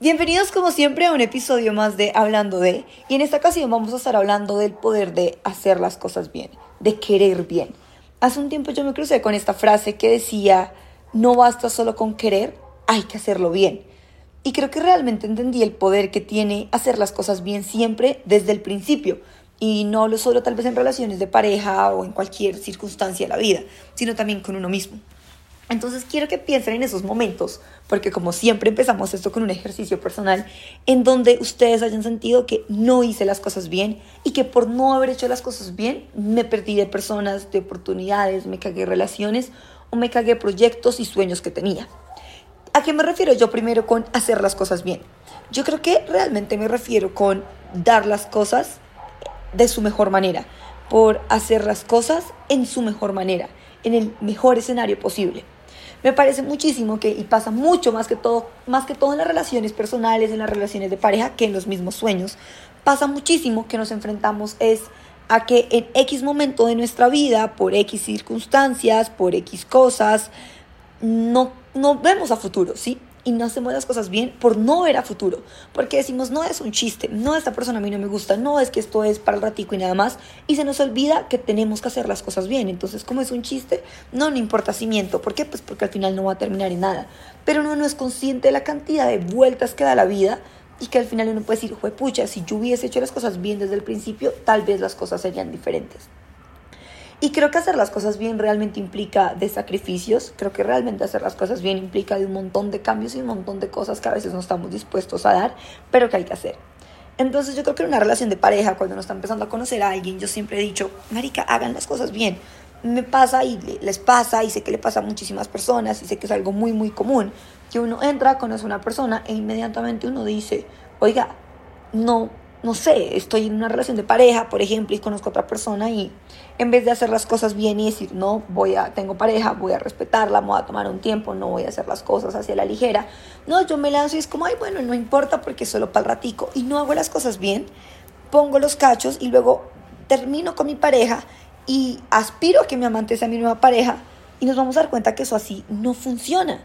Bienvenidos como siempre a un episodio más de Hablando de, y en esta ocasión vamos a estar hablando del poder de hacer las cosas bien, de querer bien. Hace un tiempo yo me crucé con esta frase que decía, no basta solo con querer, hay que hacerlo bien. Y creo que realmente entendí el poder que tiene hacer las cosas bien siempre desde el principio. Y no lo solo tal vez en relaciones de pareja o en cualquier circunstancia de la vida, sino también con uno mismo. Entonces quiero que piensen en esos momentos, porque como siempre empezamos esto con un ejercicio personal, en donde ustedes hayan sentido que no hice las cosas bien y que por no haber hecho las cosas bien me perdí de personas, de oportunidades, me cagué relaciones o me cagué proyectos y sueños que tenía. ¿A qué me refiero yo primero con hacer las cosas bien? Yo creo que realmente me refiero con dar las cosas de su mejor manera, por hacer las cosas en su mejor manera, en el mejor escenario posible. Me parece muchísimo que, y pasa mucho más que todo, más que todo en las relaciones personales, en las relaciones de pareja, que en los mismos sueños, pasa muchísimo que nos enfrentamos es a que en X momento de nuestra vida, por X circunstancias, por X cosas, no, no vemos a futuro, ¿sí? Y no hacemos las cosas bien por no ver a futuro. Porque decimos, no es un chiste, no, esta persona a mí no me gusta, no es que esto es para el ratico y nada más. Y se nos olvida que tenemos que hacer las cosas bien. Entonces, como es un chiste, no, no importa si miento. ¿Por qué? Pues porque al final no va a terminar en nada. Pero uno no es consciente de la cantidad de vueltas que da la vida y que al final uno puede decir, pucha, si yo hubiese hecho las cosas bien desde el principio, tal vez las cosas serían diferentes. Y creo que hacer las cosas bien realmente implica de sacrificios, creo que realmente hacer las cosas bien implica de un montón de cambios y un montón de cosas que a veces no estamos dispuestos a dar, pero que hay que hacer. Entonces yo creo que en una relación de pareja, cuando uno está empezando a conocer a alguien, yo siempre he dicho, Marica, hagan las cosas bien. Me pasa y les pasa y sé que le pasa a muchísimas personas y sé que es algo muy, muy común, que uno entra, conoce a una persona e inmediatamente uno dice, oiga, no, no sé, estoy en una relación de pareja, por ejemplo, y conozco a otra persona y en vez de hacer las cosas bien y decir, no, voy a, tengo pareja, voy a respetarla, voy a tomar un tiempo, no voy a hacer las cosas hacia la ligera, no, yo me lanzo y es como, ay, bueno, no importa porque es solo para el ratico y no hago las cosas bien, pongo los cachos y luego termino con mi pareja y aspiro a que mi amante sea mi nueva pareja y nos vamos a dar cuenta que eso así no funciona.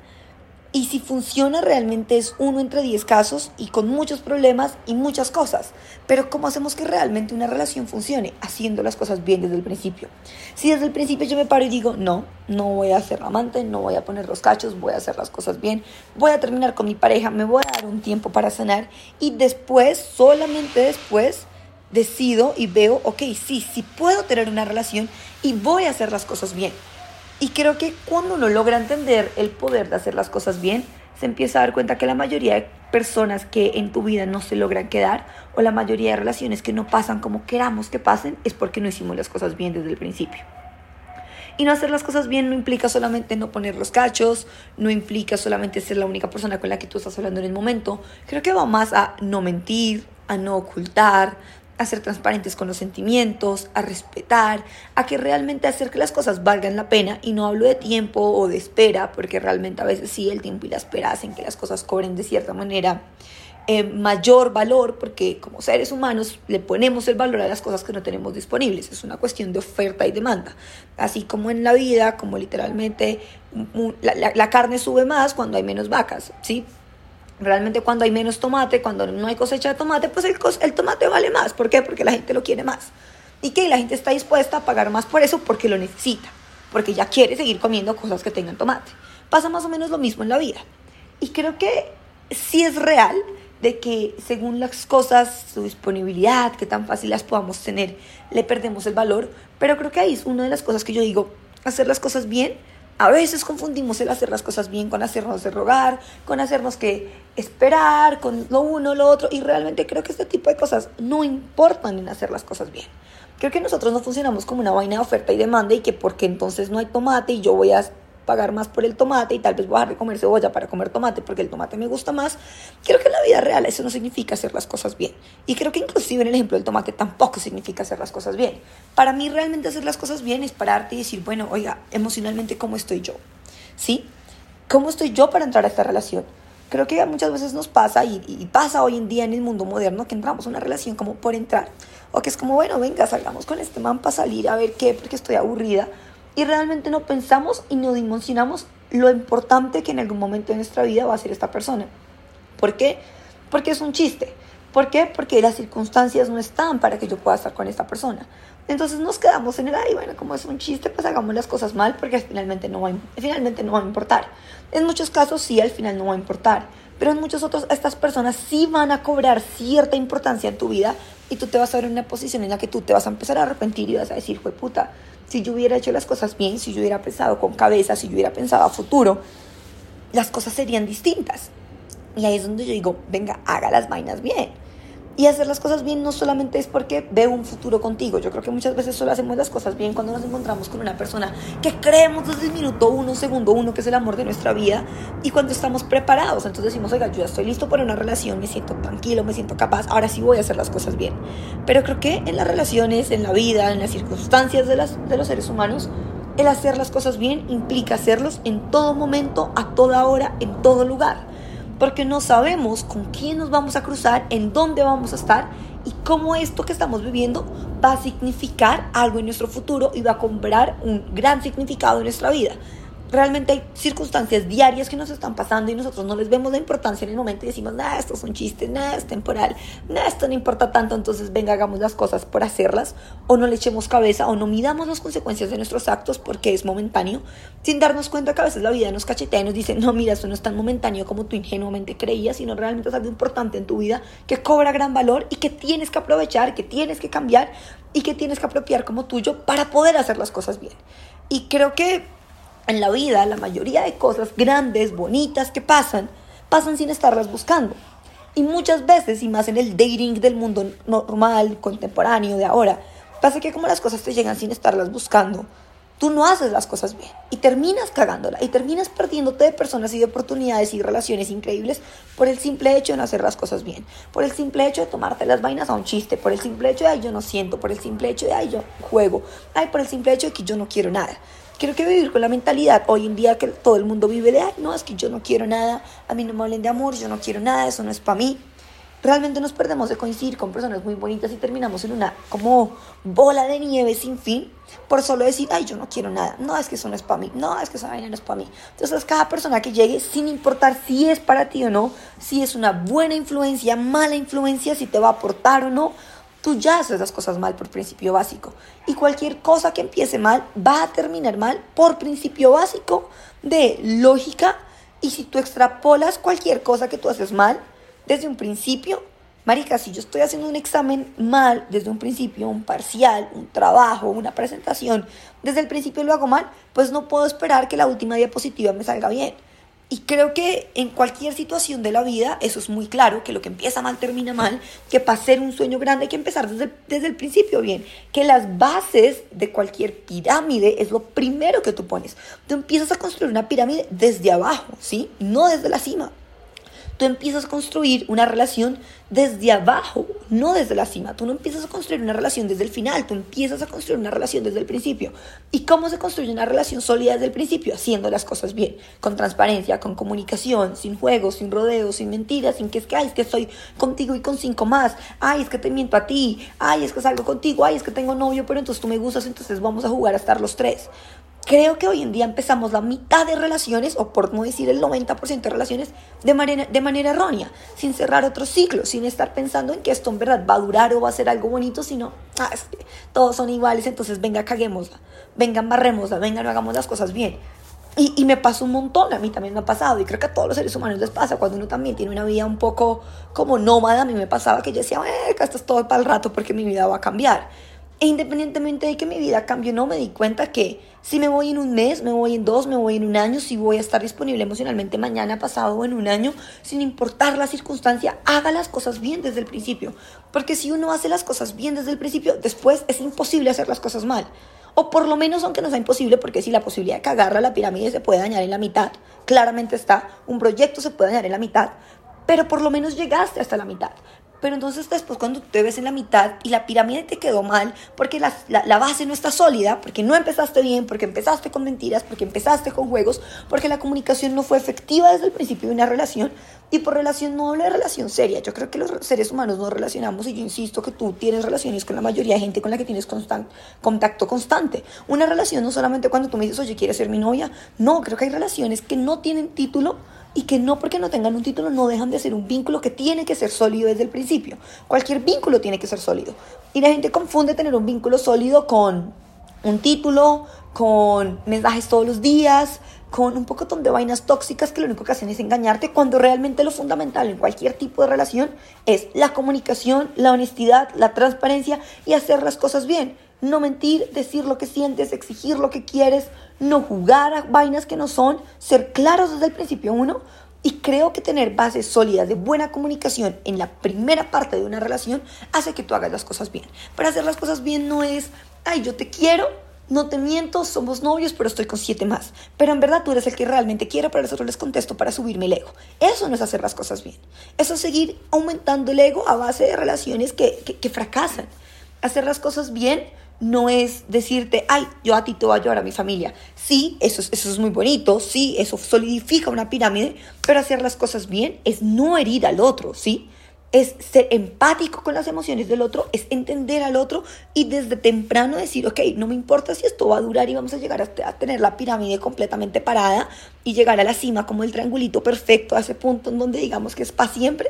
Y si funciona realmente es uno entre diez casos y con muchos problemas y muchas cosas. Pero ¿cómo hacemos que realmente una relación funcione? Haciendo las cosas bien desde el principio. Si desde el principio yo me paro y digo, no, no voy a ser amante, no voy a poner los cachos, voy a hacer las cosas bien, voy a terminar con mi pareja, me voy a dar un tiempo para sanar y después, solamente después, decido y veo, ok, sí, sí puedo tener una relación y voy a hacer las cosas bien. Y creo que cuando uno logra entender el poder de hacer las cosas bien, se empieza a dar cuenta que la mayoría de personas que en tu vida no se logran quedar o la mayoría de relaciones que no pasan como queramos que pasen es porque no hicimos las cosas bien desde el principio. Y no hacer las cosas bien no implica solamente no poner los cachos, no implica solamente ser la única persona con la que tú estás hablando en el momento. Creo que va más a no mentir, a no ocultar, a ser transparentes con los sentimientos, a respetar, a que realmente hacer que las cosas valgan la pena. Y no hablo de tiempo o de espera, porque realmente a veces sí el tiempo y la espera hacen que las cosas cobren de cierta manera eh, mayor valor, porque como seres humanos le ponemos el valor a las cosas que no tenemos disponibles, es una cuestión de oferta y demanda, así como en la vida, como literalmente la, la carne sube más cuando hay menos vacas, ¿sí? Realmente cuando hay menos tomate, cuando no hay cosecha de tomate, pues el, el tomate vale más. ¿Por qué? Porque la gente lo quiere más. Y que la gente está dispuesta a pagar más por eso porque lo necesita. Porque ya quiere seguir comiendo cosas que tengan tomate. Pasa más o menos lo mismo en la vida. Y creo que sí es real de que según las cosas, su disponibilidad, que tan fácil las podamos tener, le perdemos el valor. Pero creo que ahí es una de las cosas que yo digo, hacer las cosas bien a veces confundimos el hacer las cosas bien con hacernos de rogar, con hacernos que esperar, con lo uno, lo otro. Y realmente creo que este tipo de cosas no importan en hacer las cosas bien. Creo que nosotros no funcionamos como una vaina de oferta y demanda y que porque entonces no hay tomate y yo voy a pagar más por el tomate y tal vez voy a dejar de comer cebolla para comer tomate porque el tomate me gusta más. Creo que en la vida real eso no significa hacer las cosas bien. Y creo que inclusive en el ejemplo del tomate tampoco significa hacer las cosas bien. Para mí realmente hacer las cosas bien es pararte y decir, bueno, oiga, emocionalmente, ¿cómo estoy yo? ¿Sí? ¿Cómo estoy yo para entrar a esta relación? Creo que muchas veces nos pasa y, y pasa hoy en día en el mundo moderno que entramos a una relación como por entrar. O que es como, bueno, venga, salgamos con este man para salir a ver qué, porque estoy aburrida y realmente no pensamos y no dimensionamos lo importante que en algún momento de nuestra vida va a ser esta persona. ¿Por qué? porque es un chiste. ¿Por qué? Porque las circunstancias no están para que yo pueda estar con esta persona. Entonces nos quedamos en el, ay, bueno, como es un chiste, pues hagamos las cosas mal porque finalmente no va, finalmente no va a importar. En muchos casos sí, al final no va a importar, pero en muchos otros estas personas sí van a cobrar cierta importancia en tu vida y tú te vas a ver en una posición en la que tú te vas a empezar a arrepentir y vas a decir, fue puta, si yo hubiera hecho las cosas bien, si yo hubiera pensado con cabeza, si yo hubiera pensado a futuro, las cosas serían distintas. Y ahí es donde yo digo, venga, haga las vainas bien. Y hacer las cosas bien no solamente es porque veo un futuro contigo. Yo creo que muchas veces solo hacemos las cosas bien cuando nos encontramos con una persona que creemos desde el minuto uno, segundo uno, que es el amor de nuestra vida. Y cuando estamos preparados, entonces decimos, oiga, yo ya estoy listo para una relación, me siento tranquilo, me siento capaz, ahora sí voy a hacer las cosas bien. Pero creo que en las relaciones, en la vida, en las circunstancias de, las, de los seres humanos, el hacer las cosas bien implica hacerlos en todo momento, a toda hora, en todo lugar porque no sabemos con quién nos vamos a cruzar, en dónde vamos a estar y cómo esto que estamos viviendo va a significar algo en nuestro futuro y va a comprar un gran significado en nuestra vida realmente hay circunstancias diarias que nos están pasando y nosotros no les vemos la importancia en el momento y decimos, nada, esto es un chiste, nada, es temporal, nada, esto no importa tanto, entonces venga, hagamos las cosas por hacerlas o no le echemos cabeza o no midamos las consecuencias de nuestros actos porque es momentáneo, sin darnos cuenta que a veces la vida nos cachetea y nos dice, no, mira, esto no es tan momentáneo como tú ingenuamente creías, sino realmente es algo importante en tu vida que cobra gran valor y que tienes que aprovechar, que tienes que cambiar y que tienes que apropiar como tuyo para poder hacer las cosas bien. Y creo que en la vida la mayoría de cosas grandes, bonitas que pasan, pasan sin estarlas buscando. Y muchas veces, y más en el dating del mundo normal, contemporáneo de ahora, pasa que como las cosas te llegan sin estarlas buscando, tú no haces las cosas bien y terminas cagándola y terminas perdiéndote de personas y de oportunidades y relaciones increíbles por el simple hecho de no hacer las cosas bien, por el simple hecho de tomarte las vainas a un chiste, por el simple hecho de ay yo no siento, por el simple hecho de ay yo juego, ay por el simple hecho de que yo no quiero nada. Quiero que vivir con la mentalidad hoy en día que todo el mundo vive de, ay, no, es que yo no quiero nada, a mí no me hablen de amor, yo no quiero nada, eso no es para mí. Realmente nos perdemos de coincidir con personas muy bonitas y terminamos en una como bola de nieve sin fin por solo decir, ay, yo no quiero nada, no, es que eso no es para mí, no, es que esa vaina no es para mí. Entonces, cada persona que llegue, sin importar si es para ti o no, si es una buena influencia, mala influencia, si te va a aportar o no, Tú ya haces las cosas mal por principio básico. Y cualquier cosa que empiece mal va a terminar mal por principio básico de lógica. Y si tú extrapolas cualquier cosa que tú haces mal desde un principio, Marica, si yo estoy haciendo un examen mal desde un principio, un parcial, un trabajo, una presentación, desde el principio lo hago mal, pues no puedo esperar que la última diapositiva me salga bien. Y creo que en cualquier situación de la vida, eso es muy claro, que lo que empieza mal termina mal, que para ser un sueño grande hay que empezar desde, desde el principio bien, que las bases de cualquier pirámide es lo primero que tú pones. Tú empiezas a construir una pirámide desde abajo, ¿sí? No desde la cima tú empiezas a construir una relación desde abajo, no desde la cima. Tú no empiezas a construir una relación desde el final, tú empiezas a construir una relación desde el principio. ¿Y cómo se construye una relación sólida desde el principio? Haciendo las cosas bien, con transparencia, con comunicación, sin juegos, sin rodeos, sin mentiras, sin que es que, ay, es que estoy contigo y con cinco más, ay, es que te miento a ti, ay, es que salgo contigo, ay, es que tengo novio, pero entonces tú me gustas, entonces vamos a jugar a estar los tres. Creo que hoy en día empezamos la mitad de relaciones, o por no decir el 90% de relaciones, de manera, de manera errónea, sin cerrar otro ciclo, sin estar pensando en que esto en verdad va a durar o va a ser algo bonito, sino, ah, es que todos son iguales, entonces venga, caguémosla, venga, embarrémosla, venga, no hagamos las cosas bien. Y, y, me pasa un montón, a mí también me ha pasado, y creo que a todos los seres humanos les pasa, cuando uno también tiene una vida un poco como nómada, a mí me pasaba que yo decía, eh, esto es todo para el rato porque mi vida va a cambiar. E independientemente de que mi vida cambie no, me di cuenta que si me voy en un mes, me voy en dos, me voy en un año, si voy a estar disponible emocionalmente mañana, pasado o en un año, sin importar la circunstancia, haga las cosas bien desde el principio. Porque si uno hace las cosas bien desde el principio, después es imposible hacer las cosas mal. O por lo menos aunque no sea imposible, porque si la posibilidad de cagarla la pirámide se puede dañar en la mitad, claramente está, un proyecto se puede dañar en la mitad, pero por lo menos llegaste hasta la mitad. Pero entonces después cuando te ves en la mitad y la pirámide te quedó mal, porque la, la, base no está sólida, porque no empezaste bien, porque empezaste con mentiras, porque empezaste con juegos, porque la comunicación no fue efectiva desde el principio de una relación, y por relación no hablo de relación seria, yo creo que los seres humanos nos relacionamos y yo insisto que tú tienes relaciones con la mayoría de gente con la que tienes contacto constante. Una relación no solamente cuando tú me dices, oye, ¿quieres ser mi novia? No, creo que hay relaciones que no tienen título, y que no porque no tengan un título no dejan de ser un vínculo que tiene que ser sólido desde el principio. Cualquier vínculo tiene que ser sólido. Y la gente confunde tener un vínculo sólido con un título, con mensajes todos los días, con un poco de vainas tóxicas que lo único que hacen es engañarte, cuando realmente lo fundamental en cualquier tipo de relación es la comunicación, la honestidad, la transparencia y hacer las cosas bien. No mentir, decir lo que sientes, exigir lo que quieres, no jugar a vainas que no son, ser claros desde el principio uno. Y creo que tener bases sólidas de buena comunicación en la primera parte de una relación hace que tú hagas las cosas bien. Para hacer las cosas bien no es, ay, yo te quiero, no te miento, somos novios, pero estoy con siete más. Pero en verdad tú eres el que realmente quiero, pero eso les contesto para subirme el ego. Eso no es hacer las cosas bien. Eso es seguir aumentando el ego a base de relaciones que, que, fracasan. Hacer las cosas bien no es decirte, ay, yo a ti te voy a ayudar a mi familia. Sí, eso es, eso es muy bonito, sí, eso solidifica una pirámide, pero hacer las cosas bien es no herir al otro, ¿sí? es ser empático con las emociones del otro, es entender al otro y desde temprano decir, ok, no me importa si esto va a durar y vamos a llegar a, tener la pirámide completamente parada y llegar a la cima como el triangulito perfecto, a ese punto en donde digamos que es para siempre.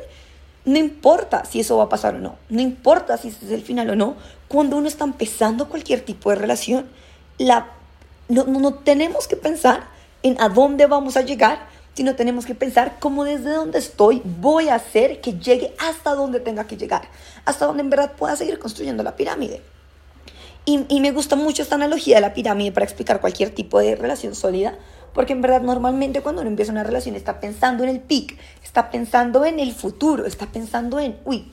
No importa si eso va a pasar o no, no importa si ese es el final o no, cuando uno está empezando cualquier tipo de relación, la, no, tenemos que pensar en a dónde vamos a llegar, sino tenemos que pensar cómo desde donde estoy voy a hacer que llegue hasta donde tenga que llegar, hasta donde en verdad pueda seguir construyendo la pirámide. Y, me gusta mucho esta analogía de la pirámide para explicar cualquier tipo de relación sólida, porque en verdad normalmente cuando uno empieza una relación está pensando en el pic, está pensando en el futuro, está pensando en, uy,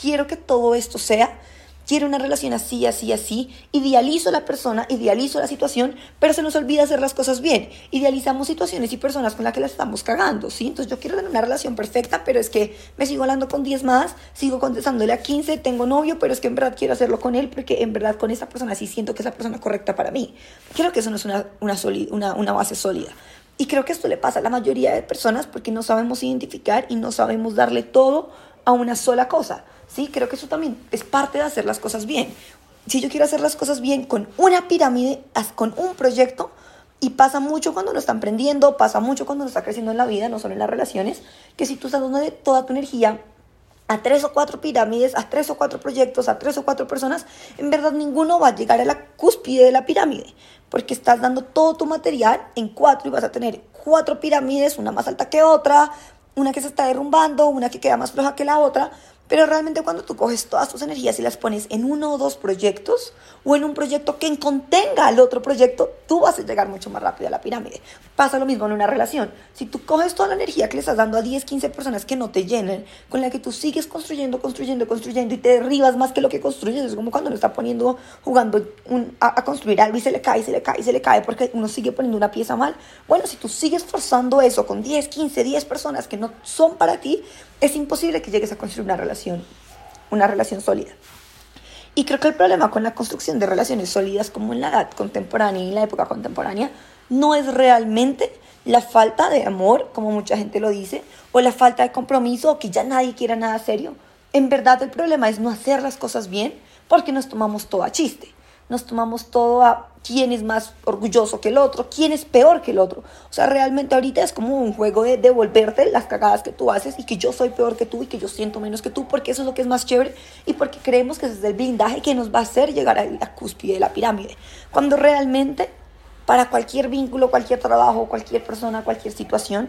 quiero que todo esto sea quiero una relación así, así, así, idealizo la persona, idealizo la situación, pero se nos olvida hacer las cosas bien. Idealizamos situaciones y personas con las que las estamos cagando, ¿sí? Entonces yo quiero tener una relación perfecta, pero es que me sigo hablando con 10 más, sigo contestándole a 15, tengo novio, pero es que en verdad quiero hacerlo con él porque en verdad con esa persona sí siento que es la persona correcta para mí. Creo que eso no es una, una base sólida. Y creo que esto le pasa a la mayoría de personas porque no sabemos identificar y no sabemos darle todo a una sola cosa. ¿Sí? Creo que eso también es parte de hacer las cosas bien. Si yo quiero hacer las cosas bien con una pirámide, con un proyecto, y pasa mucho cuando uno está emprendiendo, pasa mucho cuando uno está creciendo en la vida, no solo en las relaciones, que si tú estás dando toda tu energía a tres o cuatro pirámides, a tres o cuatro proyectos, a tres o cuatro personas, en verdad ninguno va a llegar a la cúspide de la pirámide, porque estás dando todo tu material en cuatro y vas a tener cuatro pirámides, una más alta que otra, una que se está derrumbando, una que queda más floja que la otra, pero realmente cuando tú coges todas tus energías y las pones en uno o dos proyectos o en un proyecto que contenga al otro proyecto, tú vas a llegar mucho más rápido a la pirámide. Pasa lo mismo en una relación. Si tú coges toda la energía que le estás dando a 10, 15 personas que no te llenen, con la que tú sigues construyendo, construyendo, construyendo y te derribas más que lo que construyes, es como cuando uno está poniendo, jugando a, a construir algo y se le cae, se le cae, se le cae porque uno sigue poniendo una pieza mal. Bueno, si tú sigues forzando eso con 10, 15, 10 personas que no son para ti, es imposible que llegues a construir una relación, una relación sólida. Y creo que el problema con la construcción de relaciones sólidas como en la edad contemporánea y en la época contemporánea no es realmente la falta de amor, como mucha gente lo dice, o la falta de compromiso, o que ya nadie quiera nada serio. En verdad el problema es no hacer las cosas bien porque nos tomamos todo a chiste nos tomamos todo a quién es más orgulloso que el otro, quién es peor que el otro. O sea, realmente ahorita es como un juego de devolverte las cagadas que tú haces y que yo soy peor que tú y que yo siento menos que tú, porque eso es lo que es más chévere y porque creemos que ese es el blindaje que nos va a hacer llegar a la cúspide de la pirámide. Cuando realmente, para cualquier vínculo, cualquier trabajo, cualquier persona, cualquier situación,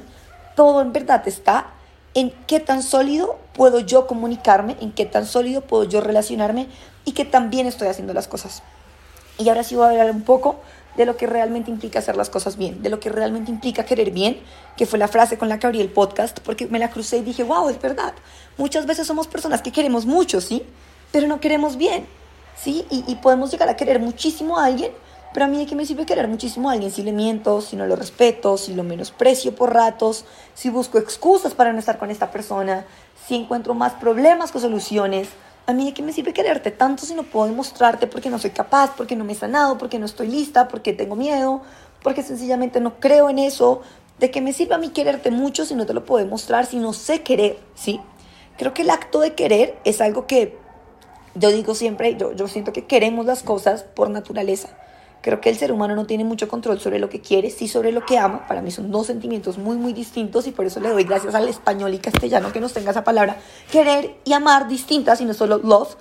todo en verdad está en qué tan sólido puedo yo comunicarme, en qué tan sólido puedo yo relacionarme y que también estoy haciendo las cosas. Y ahora sí voy a hablar un poco de lo que realmente implica hacer las cosas bien, de lo que realmente implica querer bien, que fue la frase con la que abrí el podcast, porque me la crucé y dije, wow, es verdad. Muchas veces somos personas que queremos mucho, ¿sí? Pero no queremos bien, ¿sí? Y, y podemos llegar a querer muchísimo a alguien, pero a mí de qué me sirve querer muchísimo a alguien si le miento, si no lo respeto, si lo menosprecio por ratos, si busco excusas para no estar con esta persona, si encuentro más problemas que soluciones, a mí de qué me sirve quererte tanto si no puedo demostrarte porque no soy capaz, porque no me he sanado, porque no estoy lista, porque tengo miedo, porque sencillamente no creo en eso. ¿De qué me sirve a mí quererte mucho si no te lo puedo demostrar, si no sé querer? ¿Sí? Creo que el acto de querer es algo que yo digo siempre, yo, yo siento que queremos las cosas por naturaleza. Creo que el ser humano no tiene mucho control sobre lo que quiere, sí sobre lo que ama. Para mí son dos sentimientos muy, muy distintos y por eso le doy gracias al español y castellano que nos tenga esa palabra. Querer y amar distintas y no solo love.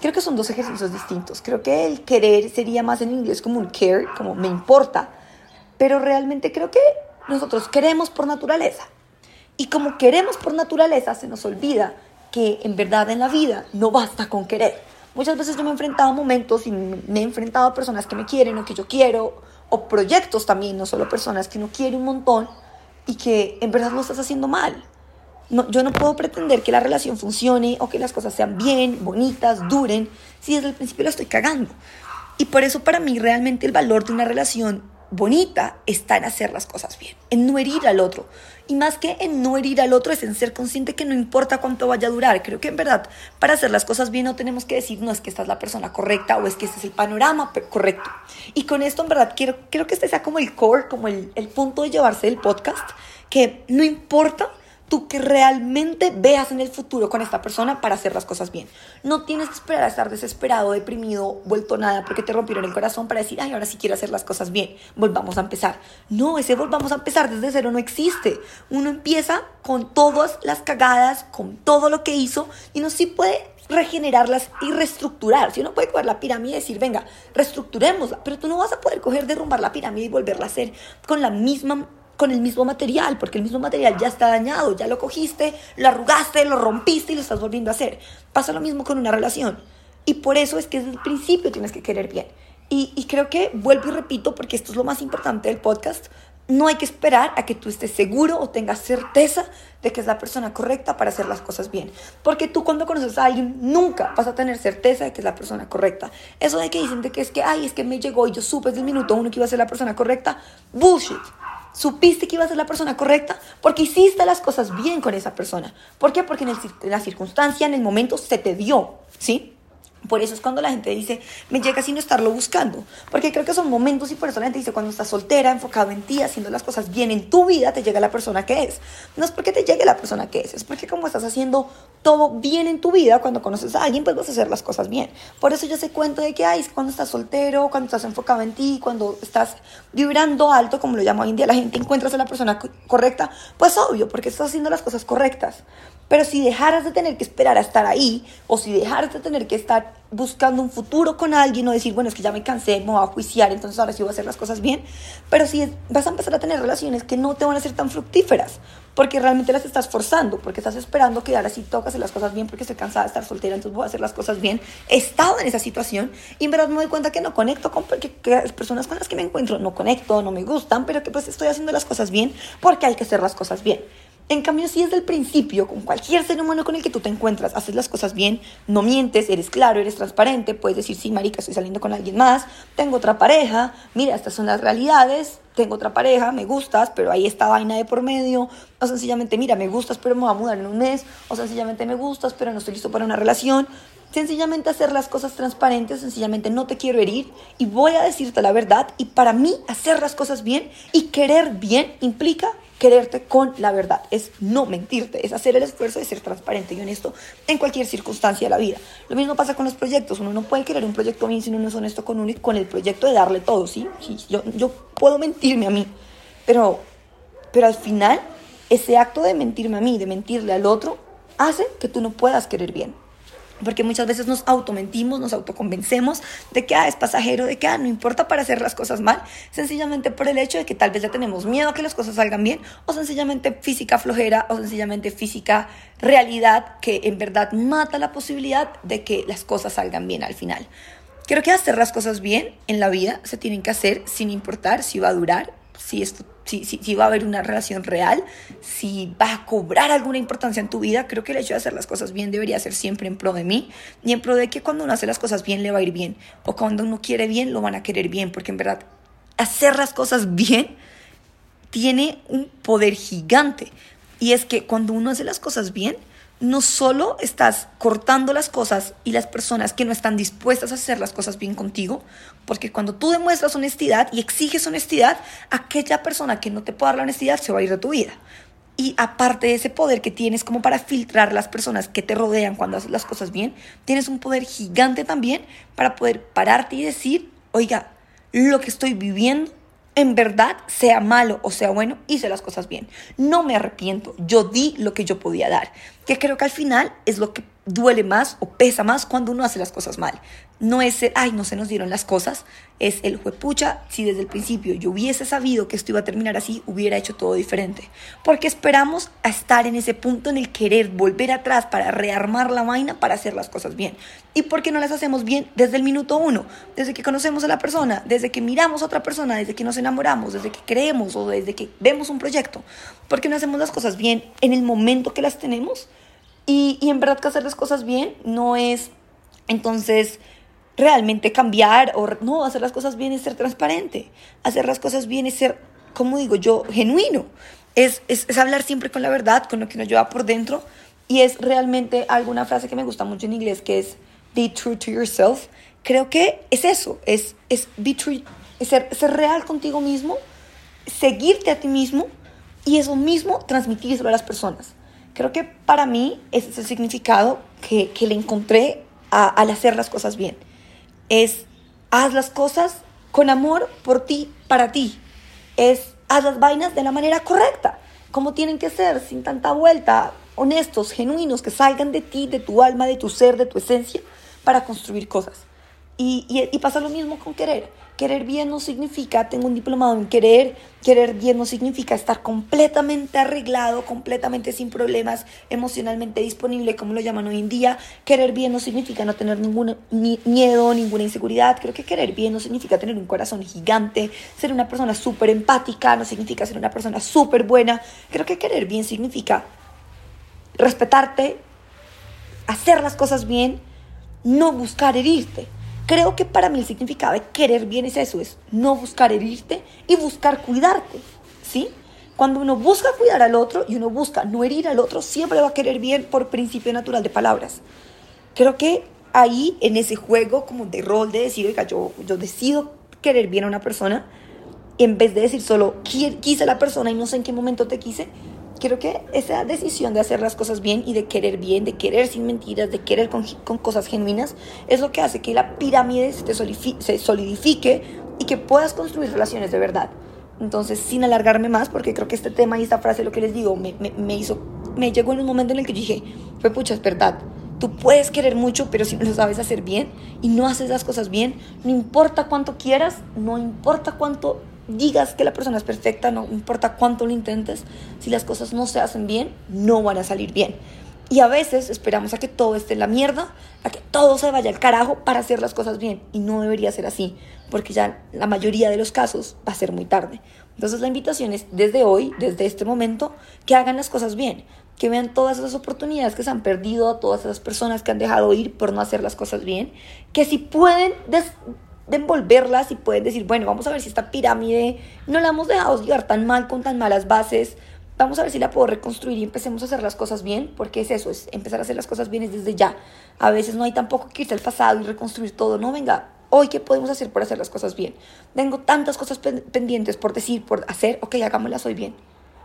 Creo que son dos ejercicios distintos. Creo que el querer sería más en inglés como un care, como me importa. Pero realmente creo que nosotros queremos por naturaleza. Y como queremos por naturaleza, se nos olvida que en verdad en la vida no basta con querer. Muchas veces yo me he enfrentado a momentos y me he enfrentado a personas que me quieren o que yo quiero, o proyectos también, no solo personas que uno quiere un montón y que en verdad lo estás haciendo mal. No, yo no puedo pretender que la relación funcione o que las cosas sean bien, bonitas, duren, si desde el principio la estoy cagando. Y por eso para mí realmente el valor de una relación bonita está en hacer las cosas bien, en no herir al otro. Y más que en no herir al otro es en ser consciente que no importa cuánto vaya a durar. Creo que en verdad para hacer las cosas bien no tenemos que decir no es que esta es la persona correcta o es que este es el panorama correcto. Y con esto en verdad quiero, quiero que este sea como el core, como el, el punto de llevarse el podcast, que no importa tú que realmente veas en el futuro con esta persona para hacer las cosas bien. No tienes que esperar a estar desesperado, deprimido, vuelto nada porque te rompieron el corazón para decir, ay, ahora sí quiero hacer las cosas bien, volvamos a empezar. No, ese volvamos a empezar desde cero no existe. Uno empieza con todas las cagadas, con todo lo que hizo y no sí puede regenerarlas y reestructurar. Si uno puede coger la pirámide y decir, venga, reestructurémosla, pero tú no vas a poder coger, derrumbar la pirámide y volverla a hacer con la misma con el mismo material, porque el mismo material ya está dañado, ya lo cogiste, lo arrugaste, lo rompiste y lo estás volviendo a hacer. Pasa lo mismo con una relación. Y por eso es que desde el principio tienes que querer bien. Y, y creo que vuelvo y repito, porque esto es lo más importante del podcast, no hay que esperar a que tú estés seguro o tengas certeza de que es la persona correcta para hacer las cosas bien. Porque tú cuando conoces a alguien nunca vas a tener certeza de que es la persona correcta. Eso de que dicen de que es que, ay, es que me llegó y yo supe desde el minuto uno que iba a ser la persona correcta, bullshit. Supiste que ibas a ser la persona correcta porque hiciste las cosas bien con esa persona. ¿Por qué? Porque en, la circunstancia, en el momento, se te dio, ¿sí? Por eso es cuando la gente dice, me llega sin estarlo buscando. Porque creo que son momentos y por eso la gente dice, cuando estás soltera, enfocado en ti, haciendo las cosas bien en tu vida, te llega la persona que es. No es porque te llegue la persona que es, es porque como estás haciendo todo bien en tu vida, cuando conoces a alguien, pues vas a hacer las cosas bien. Por eso yo sé cuento de que, hay cuando estás soltero, cuando estás enfocado en ti, cuando estás vibrando alto, como lo llamo hoy en día la gente, encuentras a la persona correcta, pues obvio, porque estás haciendo las cosas correctas. Pero si dejaras de tener que esperar a estar ahí, o si dejaras de tener que estar buscando un futuro con alguien, o decir, bueno, es que ya me cansé, me voy a juiciar, entonces ahora sí voy a hacer las cosas bien, pero si vas a empezar a tener relaciones que no te van a ser tan fructíferas, porque realmente las estás forzando, porque estás esperando que ahora sí tocas las cosas bien, porque estoy cansada de estar soltera, entonces voy a hacer las cosas bien. He estado en esa situación y en verdad me doy cuenta que no conecto con porque, las personas con las que me encuentro, no conecto, no me gustan, pero que pues estoy haciendo las cosas bien porque hay que hacer las cosas bien. En cambio, si desde el principio, con cualquier ser humano con el que tú te encuentras, haces las cosas bien, no mientes, eres claro, eres transparente, puedes decir, sí, marica, estoy saliendo con alguien más, tengo otra pareja, mira, estas son las realidades, tengo otra pareja, me gustas, pero ahí está vaina de por medio, o sencillamente, mira, me gustas, pero me voy a mudar en un mes, o sencillamente me gustas, pero no estoy listo para una relación. Sencillamente hacer las cosas transparentes, sencillamente no te quiero herir y voy a decirte la verdad. Y para mí, hacer las cosas bien y querer bien implica quererte con la verdad, es no mentirte, es hacer el esfuerzo de ser transparente y honesto en cualquier circunstancia de la vida. Lo mismo pasa con los proyectos, uno no puede querer un proyecto bien si uno no es honesto con uno y con el proyecto de darle todo, ¿sí? yo, yo puedo mentirme a mí, pero, pero al final ese acto de mentirme a mí, de mentirle al otro, hace que tú no puedas querer bien. Porque muchas veces nos automentimos, nos autoconvencemos de que ah, es pasajero, de que ah, no importa para hacer las cosas mal, sencillamente por el hecho de que tal vez ya tenemos miedo a que las cosas salgan bien, o sencillamente física flojera, o sencillamente física realidad que en verdad mata la posibilidad de que las cosas salgan bien al final. Creo que hacer las cosas bien en la vida se tienen que hacer sin importar si va a durar, si esto si, si, va a haber una relación real, si va a cobrar alguna importancia en tu vida, creo que el hecho de hacer las cosas bien debería ser siempre en pro de mí. Y en pro de que cuando uno hace las cosas bien le va a ir bien. O cuando uno quiere bien lo van a querer bien, porque en verdad hacer las cosas bien tiene un poder gigante. Y es que cuando uno hace las cosas bien, no solo estás cortando las cosas y las personas que no están dispuestas a hacer las cosas bien contigo, porque cuando tú demuestras honestidad y exiges honestidad, aquella persona que no te puede dar la honestidad se va a ir de tu vida. Y aparte de ese poder que tienes como para filtrar las personas que te rodean cuando haces las cosas bien, tienes un poder gigante también para poder pararte y decir, oiga, lo que estoy viviendo en verdad, sea malo o sea bueno, hice las cosas bien. No me arrepiento, yo di lo que yo podía dar, que creo que al final es lo que duele más o pesa más cuando uno hace las cosas mal. No es el, ay, no se nos dieron las cosas, es el juepucha, si desde el principio yo hubiese sabido que esto iba a terminar así, hubiera hecho todo diferente. Porque esperamos a estar en ese punto en el querer volver atrás para rearmar la vaina para hacer las cosas bien. ¿Y por qué no las hacemos bien desde el minuto uno? Desde que conocemos a la persona, desde que miramos a otra persona, desde que nos enamoramos, desde que creemos o desde que vemos un proyecto. ¿Por qué no hacemos las cosas bien en el momento que las tenemos? Y, y en verdad que hacer las cosas bien no es entonces realmente cambiar o no, hacer las cosas bien es ser transparente. Hacer las cosas bien es ser, como digo yo, genuino. Es, es, es, hablar siempre con la verdad, con lo que nos lleva por dentro. Y es realmente alguna frase que me gusta mucho en inglés que es be true to yourself. Creo que es eso, es, es, be true, es ser, ser real contigo mismo, seguirte a ti mismo y eso mismo transmitírselo a las personas. Creo que para mí ese es el significado que, que le encontré a, al hacer las cosas bien. Es haz las cosas con amor por ti, para ti. Es haz las vainas de la manera correcta, como tienen que ser, sin tanta vuelta, honestos, genuinos, que salgan de ti, de tu alma, de tu ser, de tu esencia, para construir cosas. Y, y, y pasa lo mismo con querer Querer bien no significa, tengo un diplomado en querer, querer bien no significa estar completamente arreglado, completamente sin problemas, emocionalmente disponible, como lo llaman hoy en día. Querer bien no significa no tener ningún miedo, ninguna inseguridad. Creo que querer bien no significa tener un corazón gigante, ser una persona súper empática, no significa ser una persona súper buena. Creo que querer bien significa respetarte, hacer las cosas bien, no buscar herirte. Creo que para mí el significado de querer bien es eso, es no buscar herirte y buscar cuidarte, ¿sí? Cuando uno busca cuidar al otro y uno busca no herir al otro, siempre va a querer bien por principio natural de palabras. Creo que ahí, en ese juego como de rol de decir, oiga, yo, yo decido querer bien a una persona, en vez de decir solo quise a la persona y no sé en qué momento te quise, Creo que esa decisión de hacer las cosas bien y de querer bien, de querer sin mentiras, de querer con, cosas genuinas, es lo que hace que la pirámide se, se solidifique y que puedas construir relaciones de verdad. Entonces, sin alargarme más, porque creo que este tema y esta frase, lo que les digo, me, me, me hizo, me llegó en un momento en el que dije, fue pucha, es verdad. Tú puedes querer mucho, pero si no lo sabes hacer bien y no haces las cosas bien, no importa cuánto quieras, no importa cuánto digas que la persona es perfecta, no importa cuánto lo intentes, si las cosas no se hacen bien, no van a salir bien. Y a veces esperamos a que todo esté en la mierda, a que todo se vaya al carajo para hacer las cosas bien. Y no debería ser así, porque ya la mayoría de los casos va a ser muy tarde. Entonces la invitación es desde hoy, desde este momento, que hagan las cosas bien, que vean todas esas oportunidades que se han perdido, a todas esas personas que han dejado ir por no hacer las cosas bien, que si pueden de envolverlas y pueden decir, bueno, vamos a ver si esta pirámide no la hemos dejado llegar tan mal con tan malas bases, vamos a ver si la puedo reconstruir y empecemos a hacer las cosas bien, porque es eso, es empezar a hacer las cosas bien desde ya. A veces no hay tampoco que irse al pasado y reconstruir todo, no, venga, hoy qué podemos hacer por hacer las cosas bien. Tengo tantas cosas pendientes por decir, por hacer, ok, hagámoslas hoy bien.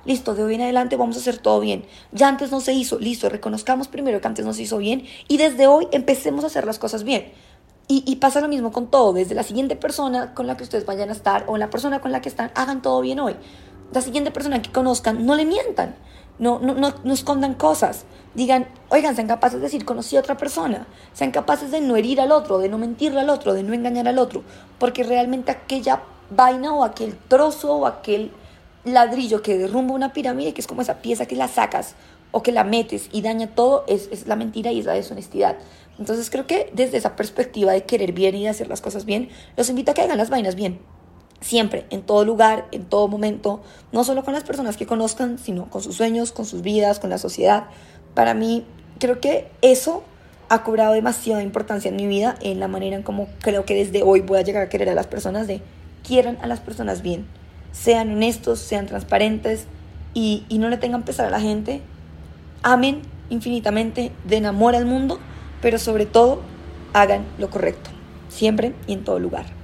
Listo, de hoy en adelante vamos a hacer todo bien. Ya antes no se hizo, listo, reconozcamos primero que antes no se hizo bien y desde hoy empecemos a hacer las cosas bien. Y, pasa lo mismo con todo, desde la siguiente persona con la que ustedes vayan a estar o la persona con la que están, hagan todo bien hoy. La siguiente persona que conozcan, no le mientan, no, no, no, no escondan cosas. Digan, oigan, sean capaces de decir, conocí a otra persona. Sean capaces de no herir al otro, de no mentirle al otro, de no engañar al otro. Porque realmente aquella vaina o aquel trozo o aquel ladrillo que derrumba una pirámide, que es como esa pieza que la sacas o que la metes y daña todo, es, es la mentira y es la deshonestidad. Entonces creo que desde esa perspectiva de querer bien y de hacer las cosas bien, los invito a que hagan las vainas bien. Siempre, en todo lugar, en todo momento, no solo con las personas que conozcan, sino con sus sueños, con sus vidas, con la sociedad. Para mí, creo que eso ha cobrado demasiada importancia en mi vida, en la manera en cómo creo que desde hoy voy a llegar a querer a las personas, de quieran a las personas bien, sean honestos, sean transparentes y, y no le tengan pesar a la gente, amen infinitamente, den amor al mundo pero sobre todo hagan lo correcto, siempre y en todo lugar.